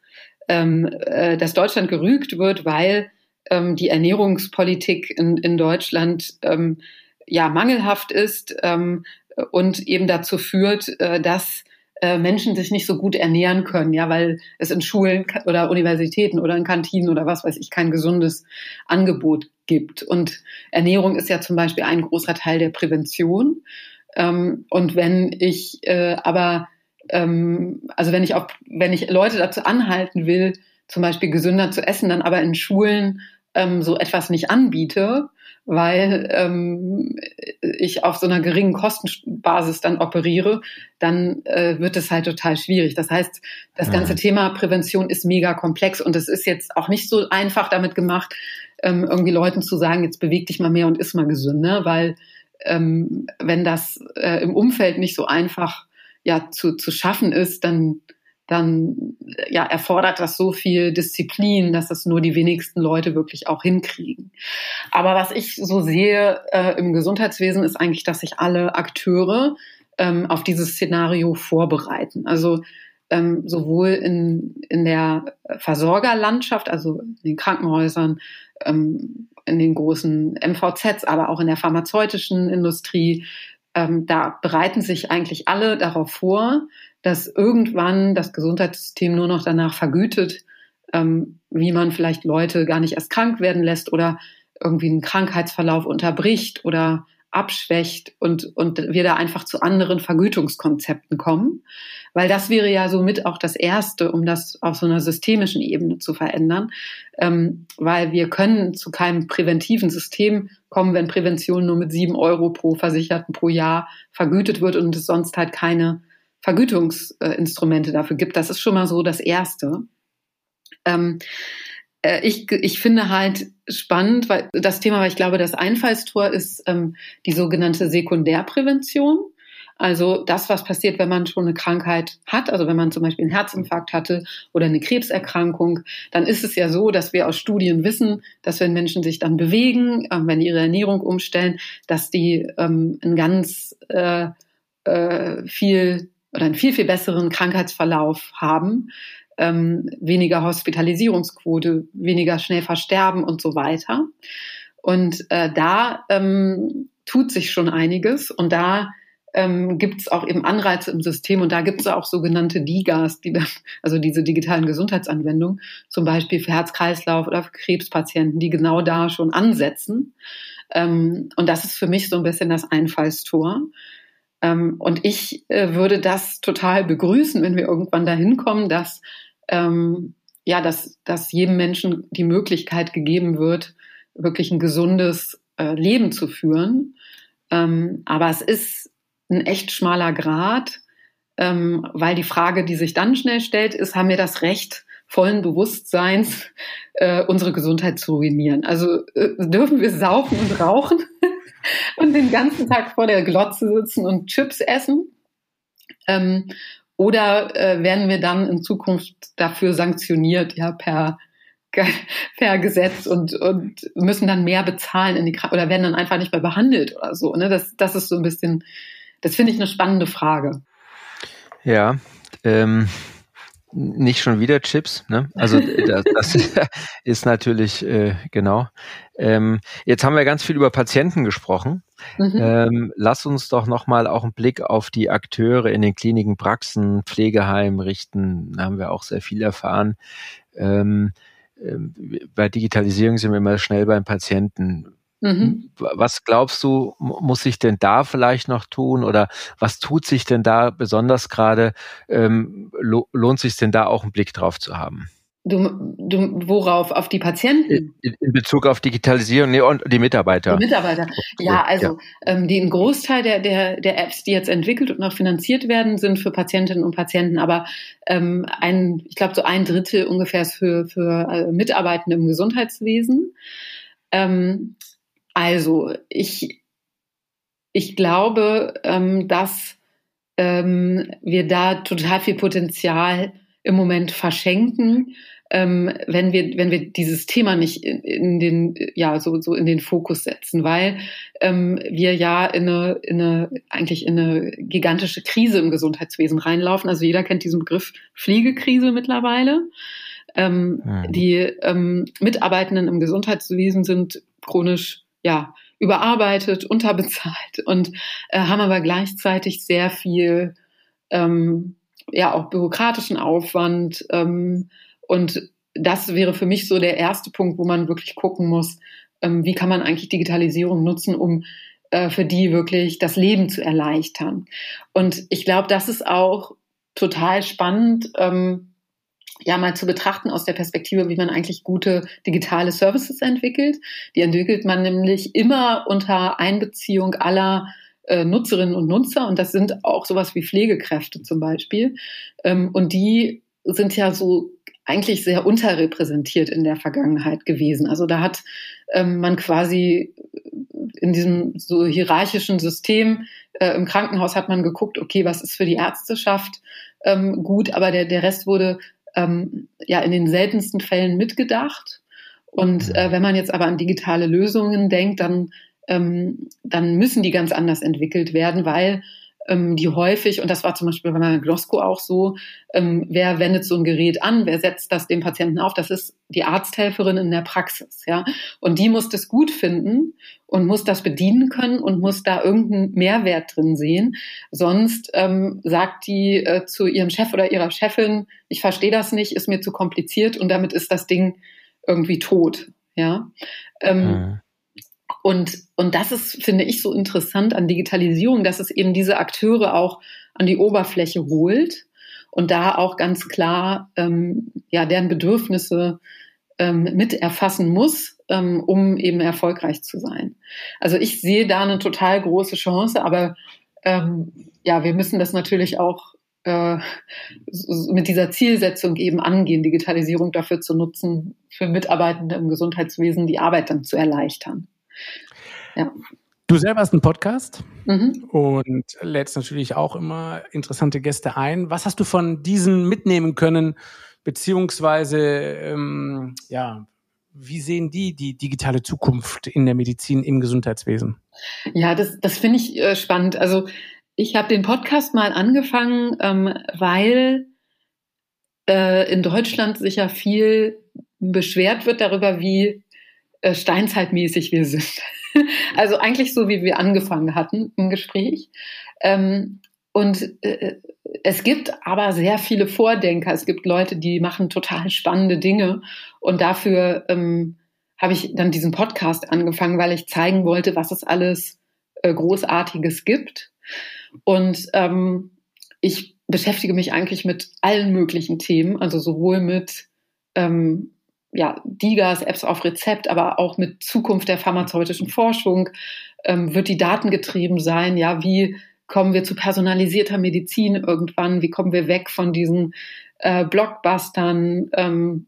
ähm, äh, dass Deutschland gerügt wird, weil ähm, die Ernährungspolitik in, in Deutschland ähm, ja mangelhaft ist ähm, und eben dazu führt, äh, dass äh, Menschen sich nicht so gut ernähren können, ja, weil es in Schulen oder Universitäten oder in Kantinen oder was weiß ich kein gesundes Angebot gibt. Und Ernährung ist ja zum Beispiel ein großer Teil der Prävention. Ähm, und wenn ich äh, aber ähm, also wenn ich auch, wenn ich Leute dazu anhalten will, zum Beispiel gesünder zu essen, dann aber in Schulen ähm, so etwas nicht anbiete, weil ähm, ich auf so einer geringen Kostenbasis dann operiere, dann äh, wird es halt total schwierig. Das heißt, das ganze mhm. Thema Prävention ist mega komplex und es ist jetzt auch nicht so einfach damit gemacht, ähm, irgendwie Leuten zu sagen, jetzt beweg dich mal mehr und iss mal gesünder, weil ähm, wenn das äh, im Umfeld nicht so einfach ja zu, zu schaffen ist, dann dann ja erfordert das so viel Disziplin, dass das nur die wenigsten Leute wirklich auch hinkriegen. Aber was ich so sehe äh, im Gesundheitswesen ist eigentlich, dass sich alle Akteure ähm, auf dieses Szenario vorbereiten. Also ähm, sowohl in, in der Versorgerlandschaft, also in den Krankenhäusern, ähm, in den großen MVZs, aber auch in der pharmazeutischen Industrie, ähm, da bereiten sich eigentlich alle darauf vor, dass irgendwann das Gesundheitssystem nur noch danach vergütet, ähm, wie man vielleicht Leute gar nicht erst krank werden lässt oder irgendwie einen Krankheitsverlauf unterbricht oder abschwächt und, und wir da einfach zu anderen Vergütungskonzepten kommen. Weil das wäre ja somit auch das Erste, um das auf so einer systemischen Ebene zu verändern. Ähm, weil wir können zu keinem präventiven System kommen, wenn Prävention nur mit sieben Euro pro Versicherten pro Jahr vergütet wird und es sonst halt keine Vergütungsinstrumente dafür gibt. Das ist schon mal so das Erste. Ähm, äh, ich, ich finde halt spannend, weil das Thema, weil ich glaube, das Einfallstor ist ähm, die sogenannte Sekundärprävention. Also das, was passiert, wenn man schon eine Krankheit hat, also wenn man zum Beispiel einen Herzinfarkt hatte oder eine Krebserkrankung, dann ist es ja so, dass wir aus Studien wissen, dass wenn Menschen sich dann bewegen, äh, wenn ihre Ernährung umstellen, dass die ähm, einen ganz äh, äh, viel oder einen viel, viel besseren Krankheitsverlauf haben ähm, weniger Hospitalisierungsquote, weniger schnell versterben und so weiter. Und äh, da ähm, tut sich schon einiges und da ähm, gibt es auch eben Anreize im System und da gibt es auch sogenannte DIGAs, die dann, also diese digitalen Gesundheitsanwendungen, zum Beispiel für Herz-Kreislauf oder für Krebspatienten, die genau da schon ansetzen. Ähm, und das ist für mich so ein bisschen das Einfallstor. Ähm, und ich äh, würde das total begrüßen, wenn wir irgendwann dahin kommen, dass ähm, ja, dass, dass jedem Menschen die Möglichkeit gegeben wird, wirklich ein gesundes äh, Leben zu führen. Ähm, aber es ist ein echt schmaler Grad, ähm, weil die Frage, die sich dann schnell stellt, ist, haben wir das Recht, vollen Bewusstseins äh, unsere Gesundheit zu ruinieren? Also äh, dürfen wir saufen und rauchen und den ganzen Tag vor der Glotze sitzen und Chips essen? Ähm, oder äh, werden wir dann in Zukunft dafür sanktioniert, ja, per, per Gesetz und, und müssen dann mehr bezahlen in die oder werden dann einfach nicht mehr behandelt oder so. Ne? Das, das ist so ein bisschen, das finde ich eine spannende Frage.
Ja, ähm, nicht schon wieder Chips, ne? Also das, das ist natürlich äh, genau. Ähm, jetzt haben wir ganz viel über Patienten gesprochen. Mhm. Ähm, lass uns doch nochmal auch einen Blick auf die Akteure in den Kliniken, Praxen, Pflegeheimen richten. Da haben wir auch sehr viel erfahren. Ähm, ähm, bei Digitalisierung sind wir immer schnell beim Patienten. Mhm. Was glaubst du, muss sich denn da vielleicht noch tun oder was tut sich denn da besonders gerade? Ähm, lohnt sich denn da auch einen Blick drauf zu haben?
Du, du, worauf? Auf die Patienten?
In, in Bezug auf Digitalisierung nee, und die Mitarbeiter.
Die Mitarbeiter. Ja, also ja. Ähm, die, ein Großteil der, der, der Apps, die jetzt entwickelt und noch finanziert werden, sind für Patientinnen und Patienten. Aber ähm, ein, ich glaube, so ein Drittel ungefähr ist für, für äh, Mitarbeitende im Gesundheitswesen. Ähm, also ich, ich glaube, ähm, dass ähm, wir da total viel Potenzial im Moment verschenken ähm, wenn wir wenn wir dieses Thema nicht in, in, den ja so so in den Fokus setzen, weil ähm, wir ja in eine, in eine eigentlich in eine gigantische Krise im Gesundheitswesen reinlaufen. Also jeder kennt diesen Begriff Pflegekrise mittlerweile. Ähm, mhm. Die ähm, Mitarbeitenden im Gesundheitswesen sind chronisch ja überarbeitet, unterbezahlt und äh, haben aber gleichzeitig sehr viel ähm, ja auch bürokratischen Aufwand, ähm, und das wäre für mich so der erste Punkt, wo man wirklich gucken muss, ähm, wie kann man eigentlich Digitalisierung nutzen, um äh, für die wirklich das Leben zu erleichtern. Und ich glaube, das ist auch total spannend, ähm, ja mal zu betrachten aus der Perspektive, wie man eigentlich gute digitale Services entwickelt. Die entwickelt man nämlich immer unter Einbeziehung aller äh, Nutzerinnen und Nutzer und das sind auch sowas wie Pflegekräfte zum Beispiel. Ähm, und die sind ja so eigentlich sehr unterrepräsentiert in der Vergangenheit gewesen. Also da hat ähm, man quasi in diesem so hierarchischen System äh, im Krankenhaus hat man geguckt, okay, was ist für die Ärzteschaft ähm, gut, aber der, der Rest wurde ähm, ja in den seltensten Fällen mitgedacht. Und äh, wenn man jetzt aber an digitale Lösungen denkt, dann, ähm, dann müssen die ganz anders entwickelt werden, weil ähm, die häufig, und das war zum Beispiel bei meiner Glosko auch so, ähm, wer wendet so ein Gerät an, wer setzt das dem Patienten auf, das ist die Arzthelferin in der Praxis, ja. Und die muss das gut finden und muss das bedienen können und muss da irgendeinen Mehrwert drin sehen. Sonst ähm, sagt die äh, zu ihrem Chef oder ihrer Chefin, ich verstehe das nicht, ist mir zu kompliziert und damit ist das Ding irgendwie tot, ja. Ähm, mhm. Und, und das ist, finde ich, so interessant an Digitalisierung, dass es eben diese Akteure auch an die Oberfläche holt und da auch ganz klar ähm, ja, deren Bedürfnisse ähm, mit erfassen muss, ähm, um eben erfolgreich zu sein. Also ich sehe da eine total große Chance, aber ähm, ja, wir müssen das natürlich auch äh, mit dieser Zielsetzung eben angehen, Digitalisierung dafür zu nutzen, für Mitarbeitende im Gesundheitswesen die Arbeit dann zu erleichtern.
Ja. Du selber hast einen Podcast mhm. und lädst natürlich auch immer interessante Gäste ein. Was hast du von diesen mitnehmen können, beziehungsweise ähm, ja, wie sehen die die digitale Zukunft in der Medizin im Gesundheitswesen?
Ja, das, das finde ich äh, spannend. Also ich habe den Podcast mal angefangen, ähm, weil äh, in Deutschland sich ja viel beschwert wird darüber, wie äh, steinzeitmäßig wir sind. also eigentlich so, wie wir angefangen hatten im Gespräch. Ähm, und äh, es gibt aber sehr viele Vordenker. Es gibt Leute, die machen total spannende Dinge. Und dafür ähm, habe ich dann diesen Podcast angefangen, weil ich zeigen wollte, was es alles äh, Großartiges gibt. Und ähm, ich beschäftige mich eigentlich mit allen möglichen Themen, also sowohl mit ja, DIGAs, Apps auf Rezept, aber auch mit Zukunft der pharmazeutischen Forschung ähm, wird die Daten getrieben sein. Ja, wie kommen wir zu personalisierter Medizin irgendwann? Wie kommen wir weg von diesen äh, Blockbustern, ähm,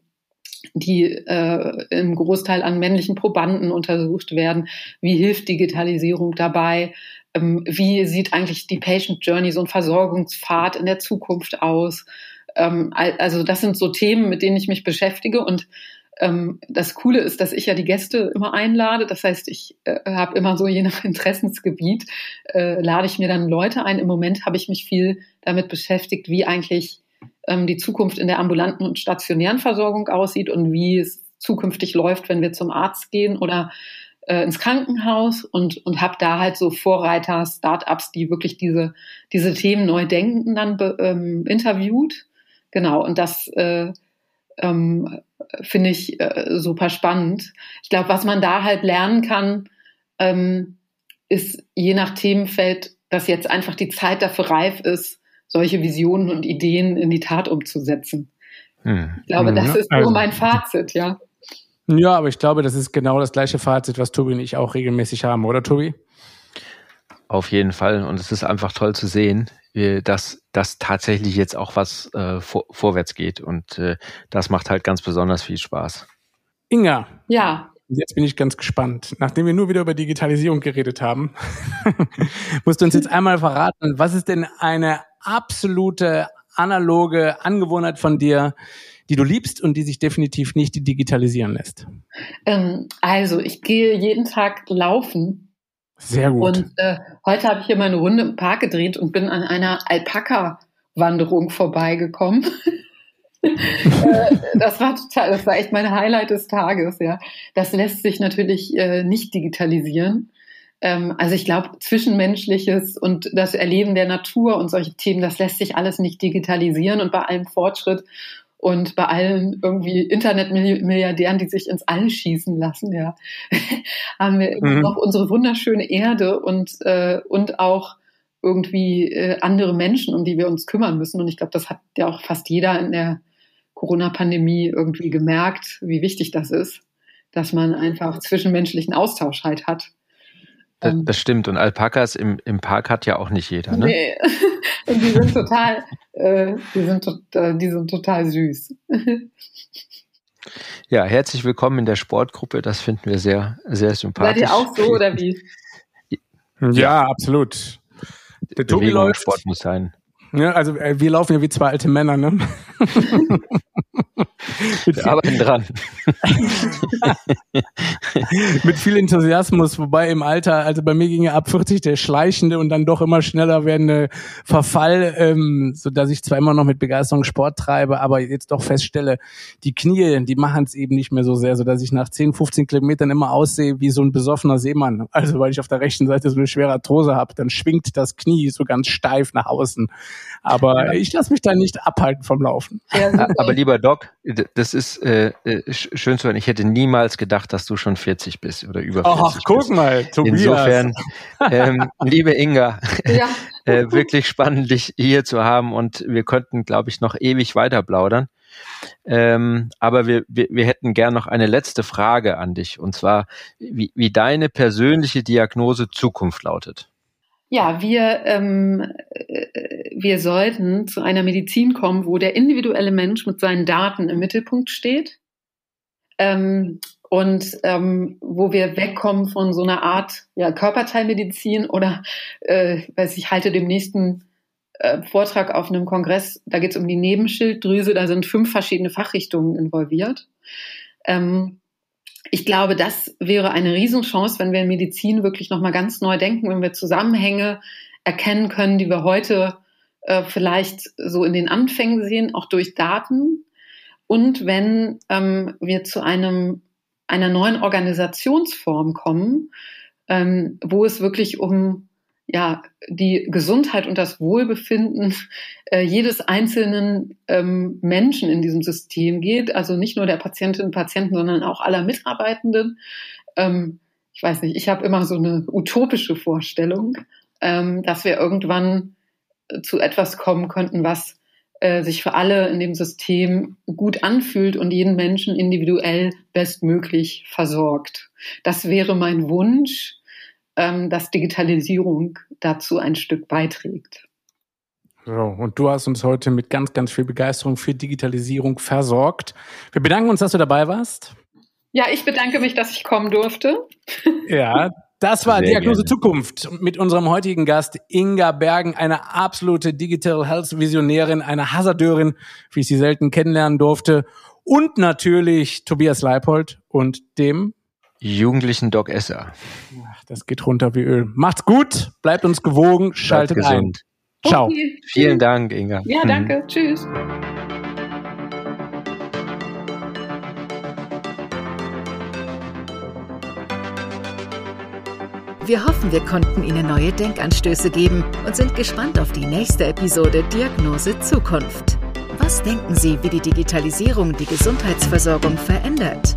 die äh, im Großteil an männlichen Probanden untersucht werden? Wie hilft Digitalisierung dabei? Ähm, wie sieht eigentlich die Patient Journey, so ein Versorgungspfad in der Zukunft aus? Ähm, also das sind so Themen, mit denen ich mich beschäftige und ähm, das Coole ist, dass ich ja die Gäste immer einlade. Das heißt, ich äh, habe immer so je nach Interessensgebiet äh, lade ich mir dann Leute ein. Im Moment habe ich mich viel damit beschäftigt, wie eigentlich ähm, die Zukunft in der ambulanten und stationären Versorgung aussieht und wie es zukünftig läuft, wenn wir zum Arzt gehen oder äh, ins Krankenhaus und, und habe da halt so Vorreiter, Startups, die wirklich diese, diese Themen neu denken, dann ähm, interviewt. Genau, und das äh, ähm, finde ich äh, super spannend. Ich glaube, was man da halt lernen kann, ähm, ist je nach Themenfeld, dass jetzt einfach die Zeit dafür reif ist, solche Visionen und Ideen in die Tat umzusetzen. Hm. Ich glaube, das ist so also, mein Fazit, ja.
Ja, aber ich glaube, das ist genau das gleiche Fazit, was Tobi und ich auch regelmäßig haben, oder Tobi?
Auf jeden Fall. Und es ist einfach toll zu sehen, dass, dass tatsächlich jetzt auch was äh, vor, vorwärts geht. Und äh, das macht halt ganz besonders viel Spaß.
Inga.
Ja.
Jetzt bin ich ganz gespannt. Nachdem wir nur wieder über Digitalisierung geredet haben, musst du uns jetzt einmal verraten, was ist denn eine absolute analoge Angewohnheit von dir, die du liebst und die sich definitiv nicht digitalisieren lässt?
Ähm, also, ich gehe jeden Tag laufen.
Sehr gut.
Und äh, heute habe ich hier meine Runde im Park gedreht und bin an einer Alpaka-Wanderung vorbeigekommen. Äh, das war total, das war echt mein Highlight des Tages, ja. Das lässt sich natürlich äh, nicht digitalisieren. Ähm, also ich glaube, Zwischenmenschliches und das Erleben der Natur und solche Themen, das lässt sich alles nicht digitalisieren und bei allem Fortschritt und bei allen irgendwie Internetmilliardären, die sich ins All schießen lassen, ja, haben wir mhm. noch unsere wunderschöne Erde und, äh, und auch irgendwie äh, andere Menschen, um die wir uns kümmern müssen. Und ich glaube, das hat ja auch fast jeder in der Corona-Pandemie irgendwie gemerkt, wie wichtig das ist, dass man einfach zwischenmenschlichen Austausch halt hat.
Das, ähm, das stimmt. Und Alpakas im, im Park hat ja auch nicht jeder, ne? Nee.
Und die sind total, äh, die, sind, äh, die sind total süß.
Ja, herzlich willkommen in der Sportgruppe. Das finden wir sehr, sehr sympathisch.
Seid ihr auch so oder wie?
Ja, ja absolut.
Der Tobi läuft. Sport muss sein.
Ja, also äh, wir laufen ja wie zwei alte Männer, ne?
Wir arbeiten dran.
Mit viel Enthusiasmus, wobei im Alter, also bei mir ging ja ab 40 der schleichende und dann doch immer schneller werdende Verfall, ähm, so dass ich zwar immer noch mit Begeisterung Sport treibe, aber jetzt doch feststelle, die Knie, die machen es eben nicht mehr so sehr, so dass ich nach 10, 15 Kilometern immer aussehe wie so ein besoffener Seemann. Also weil ich auf der rechten Seite so eine schwere Arthrose habe, dann schwingt das Knie so ganz steif nach außen. Aber ja. ich lasse mich da nicht abhalten vom Laufen.
Ja, aber lieber Doc, das ist äh, äh schön zu hören. Ich hätte niemals gedacht, dass du schon 40 bist oder über 40 Ach,
guck bist. mal, Tobias.
Insofern, ähm, liebe Inga, ja. äh, wirklich spannend, dich hier zu haben und wir könnten, glaube ich, noch ewig weiter plaudern. Ähm, aber wir, wir, wir hätten gern noch eine letzte Frage an dich und zwar, wie, wie deine persönliche Diagnose Zukunft lautet.
Ja, wir, ähm, äh, wir sollten zu einer Medizin kommen, wo der individuelle Mensch mit seinen Daten im Mittelpunkt steht ähm, und ähm, wo wir wegkommen von so einer Art ja, Körperteilmedizin oder, äh, weiß ich, halte dem nächsten äh, Vortrag auf einem Kongress, da geht es um die Nebenschilddrüse, da sind fünf verschiedene Fachrichtungen involviert. Ähm, ich glaube, das wäre eine Riesenchance, wenn wir in Medizin wirklich nochmal ganz neu denken, wenn wir Zusammenhänge erkennen können, die wir heute äh, vielleicht so in den Anfängen sehen, auch durch Daten. Und wenn ähm, wir zu einem, einer neuen Organisationsform kommen, ähm, wo es wirklich um ja, die Gesundheit und das Wohlbefinden äh, jedes einzelnen ähm, Menschen in diesem System geht, also nicht nur der Patientinnen und Patienten, sondern auch aller Mitarbeitenden. Ähm, ich weiß nicht, ich habe immer so eine utopische Vorstellung, ähm, dass wir irgendwann äh, zu etwas kommen könnten, was äh, sich für alle in dem System gut anfühlt und jeden Menschen individuell bestmöglich versorgt. Das wäre mein Wunsch dass Digitalisierung dazu ein Stück beiträgt.
So, und du hast uns heute mit ganz, ganz viel Begeisterung für Digitalisierung versorgt. Wir bedanken uns, dass du dabei warst.
Ja, ich bedanke mich, dass ich kommen durfte.
Ja, das war Sehr Diagnose gerne. Zukunft mit unserem heutigen Gast Inga Bergen, eine absolute Digital Health Visionärin, eine Hazardeurin, wie ich sie selten kennenlernen durfte. Und natürlich Tobias Leipold und dem
Jugendlichen Doc Esser.
Das geht runter wie Öl. Macht's gut, bleibt uns gewogen, schaltet ein. Ciao.
Okay.
Vielen Dank, Inga.
Ja,
Mhm.
danke. Tschüss.
Wir hoffen, wir konnten Ihnen neue Denkanstöße geben und sind gespannt auf die nächste Episode Diagnose Zukunft. Was denken Sie, wie die Digitalisierung die Gesundheitsversorgung verändert?